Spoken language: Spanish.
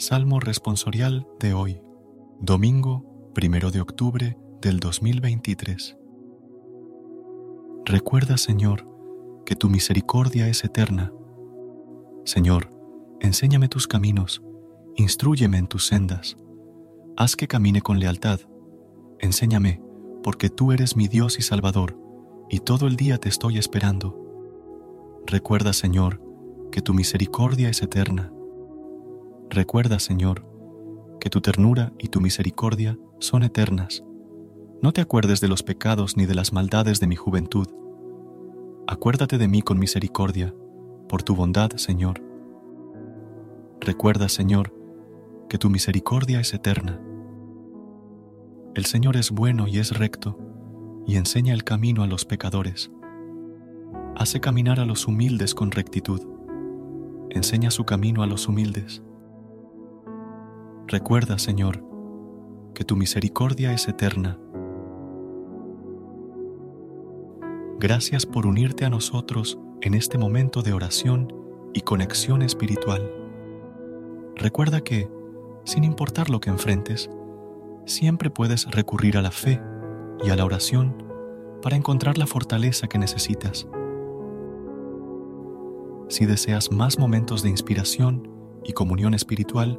Salmo responsorial de hoy, domingo primero de octubre del 2023. Recuerda, Señor, que tu misericordia es eterna. Señor, enséñame tus caminos, instruyeme en tus sendas. Haz que camine con lealtad. Enséñame, porque tú eres mi Dios y Salvador, y todo el día te estoy esperando. Recuerda, Señor, que tu misericordia es eterna Recuerda, Señor, que tu ternura y tu misericordia son eternas. No te acuerdes de los pecados ni de las maldades de mi juventud. Acuérdate de mí con misericordia, por tu bondad, Señor. Recuerda, Señor, que tu misericordia es eterna. El Señor es bueno y es recto, y enseña el camino a los pecadores. Hace caminar a los humildes con rectitud. Enseña su camino a los humildes. Recuerda, Señor, que tu misericordia es eterna. Gracias por unirte a nosotros en este momento de oración y conexión espiritual. Recuerda que, sin importar lo que enfrentes, siempre puedes recurrir a la fe y a la oración para encontrar la fortaleza que necesitas. Si deseas más momentos de inspiración y comunión espiritual,